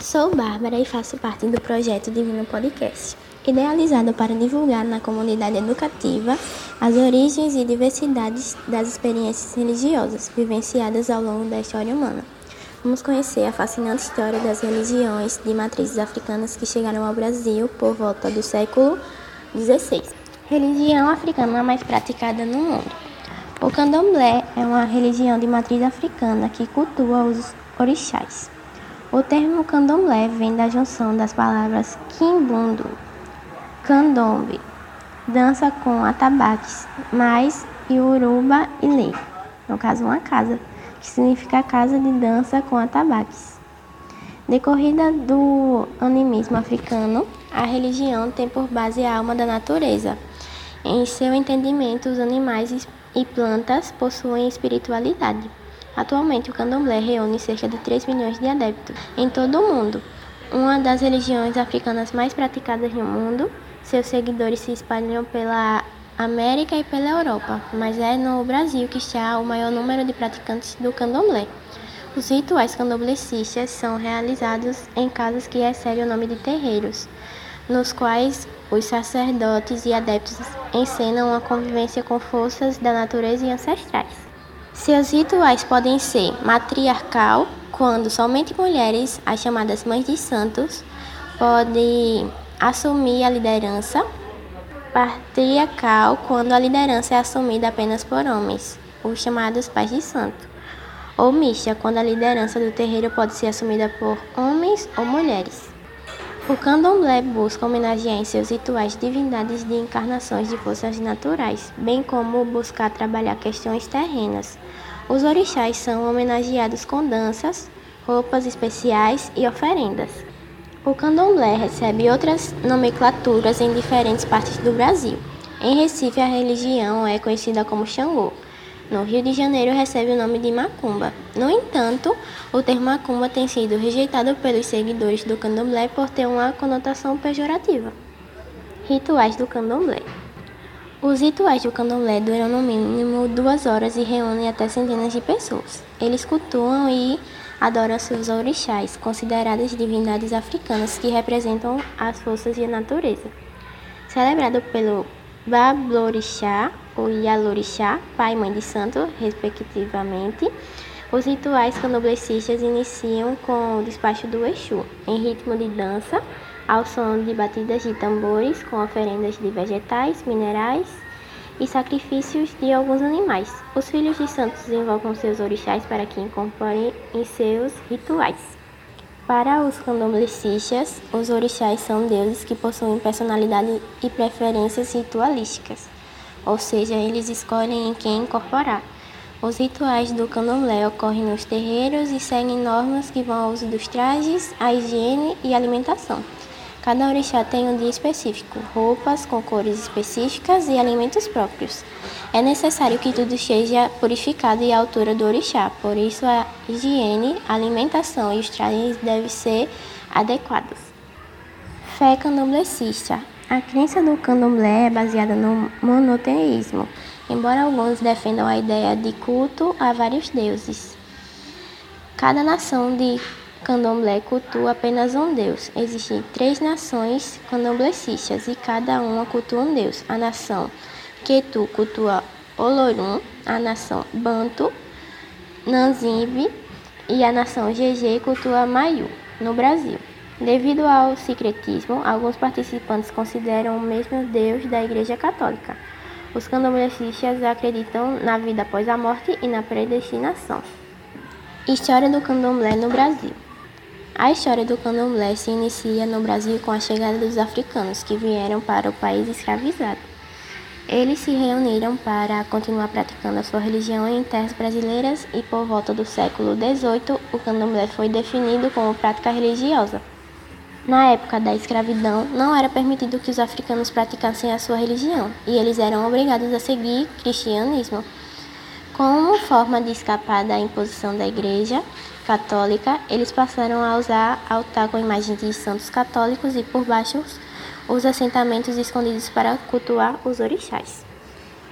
Sou Bárbara e faço parte do projeto Divino Podcast, idealizado para divulgar na comunidade educativa as origens e diversidades das experiências religiosas vivenciadas ao longo da história humana. Vamos conhecer a fascinante história das religiões de matrizes africanas que chegaram ao Brasil por volta do século XVI. Religião africana mais praticada no mundo. O candomblé é uma religião de matriz africana que cultua os orixás. O termo candomblé vem da junção das palavras quimbundo, candombe, dança com atabaques, mais uruba e lei, no caso uma casa, que significa casa de dança com atabaques. Decorrida do animismo africano, a religião tem por base a alma da natureza. Em seu entendimento, os animais e plantas possuem espiritualidade. Atualmente, o candomblé reúne cerca de 3 milhões de adeptos em todo o mundo. Uma das religiões africanas mais praticadas no mundo, seus seguidores se espalham pela América e pela Europa, mas é no Brasil que está o maior número de praticantes do candomblé. Os rituais candomblecistas são realizados em casas que recebem o nome de terreiros, nos quais os sacerdotes e adeptos encenam a convivência com forças da natureza e ancestrais. Seus rituais podem ser matriarcal, quando somente mulheres, as chamadas mães de santos, podem assumir a liderança, patriarcal, quando a liderança é assumida apenas por homens, os chamados pais de santo, ou mista, quando a liderança do terreiro pode ser assumida por homens ou mulheres. O candomblé busca homenagear em seus rituais divindades de encarnações de forças naturais, bem como buscar trabalhar questões terrenas. Os orixás são homenageados com danças, roupas especiais e oferendas. O candomblé recebe outras nomenclaturas em diferentes partes do Brasil. Em Recife, a religião é conhecida como Xangô no Rio de Janeiro recebe o nome de macumba. No entanto, o termo macumba tem sido rejeitado pelos seguidores do candomblé por ter uma conotação pejorativa. Rituais do candomblé. Os rituais do candomblé duram no mínimo duas horas e reúnem até centenas de pessoas. Eles cultuam e adoram seus orixás, consideradas divindades africanas que representam as forças e a natureza. Celebrado pelo Bablorixá ou Yalorixá, pai e mãe de santo, respectivamente. Os rituais candomblecistas iniciam com o despacho do Exu, em ritmo de dança, ao som de batidas de tambores, com oferendas de vegetais, minerais e sacrifícios de alguns animais. Os filhos de santos invocam seus orixás para que incorporem em seus rituais. Para os candomblecistas, os orixás são deuses que possuem personalidade e preferências ritualísticas, ou seja, eles escolhem em quem incorporar. Os rituais do candomblé ocorrem nos terreiros e seguem normas que vão ao uso dos trajes, à higiene e alimentação. Cada orixá tem um dia específico, roupas com cores específicas e alimentos próprios. É necessário que tudo esteja purificado e à altura do orixá, por isso a higiene, a alimentação e os trajes devem ser adequados. Fé candomblecista. A crença do candomblé é baseada no monoteísmo, embora alguns defendam a ideia de culto a vários deuses. Cada nação de candomblé cultua apenas um deus. Existem três nações candomblecistas e cada uma cultua um deus. A nação Quetu cultua Olorum, a nação Banto, Nanzimbi e a nação GG cultua Mayu, no Brasil. Devido ao secretismo, alguns participantes consideram o mesmo Deus da Igreja Católica. Os candomblecistas acreditam na vida após a morte e na predestinação. História do candomblé no Brasil. A história do candomblé se inicia no Brasil com a chegada dos africanos que vieram para o país escravizado. Eles se reuniram para continuar praticando a sua religião em terras brasileiras e por volta do século XVIII o candomblé foi definido como prática religiosa. Na época da escravidão, não era permitido que os africanos praticassem a sua religião e eles eram obrigados a seguir cristianismo. Como forma de escapar da imposição da Igreja Católica, eles passaram a usar altar com imagens de santos católicos e por baixo os assentamentos escondidos para cultuar os orixás.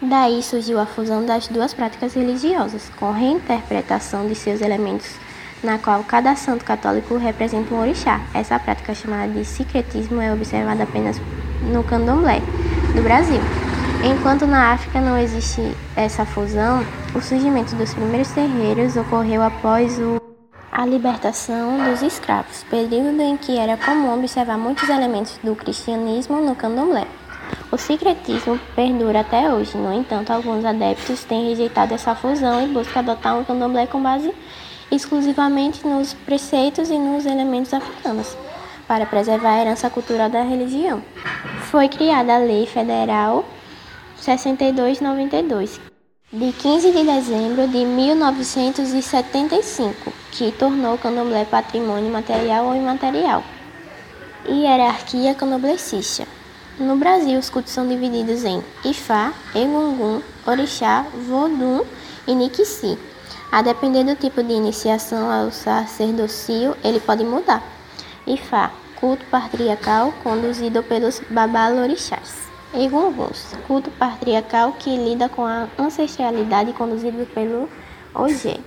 Daí surgiu a fusão das duas práticas religiosas, com reinterpretação de seus elementos na qual cada santo católico representa um orixá. Essa prática chamada de secretismo é observada apenas no candomblé do Brasil. Enquanto na África não existe essa fusão, o surgimento dos primeiros terreiros ocorreu após o, a libertação dos escravos, período em que era comum observar muitos elementos do cristianismo no candomblé. O secretismo perdura até hoje, no entanto, alguns adeptos têm rejeitado essa fusão e buscam adotar um candomblé com base exclusivamente nos preceitos e nos elementos africanos, para preservar a herança cultural da religião. Foi criada a Lei Federal 6292, de 15 de dezembro de 1975, que tornou o candomblé patrimônio material ou imaterial. Hierarquia candomblecista. No Brasil, os cultos são divididos em Ifá, Egungun, Orixá, Vodum e Niquisi. A depender do tipo de iniciação ao sacerdócio, ele pode mudar. Ifá, culto patriarcal conduzido pelos babalorixás. Egunguns, culto patriarcal que lida com a ancestralidade conduzido pelo Ogé.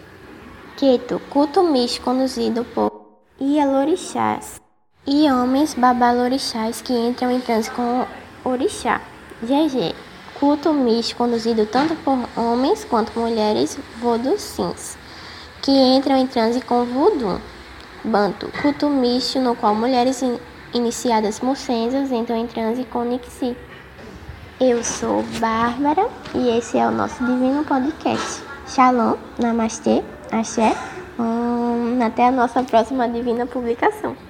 Queto, culto místico conduzido por Ialorixás. E homens babalorixás que entram em transe com orixá. GG, culto místico conduzido tanto por homens quanto mulheres voducins, que entram em transe com voodoo. Banto, culto místico no qual mulheres in iniciadas mucensas entram em transe com Nixi. Eu sou Bárbara e esse é o nosso Divino Podcast. Shalom, Namastê, Axé. Hum, até a nossa próxima divina publicação.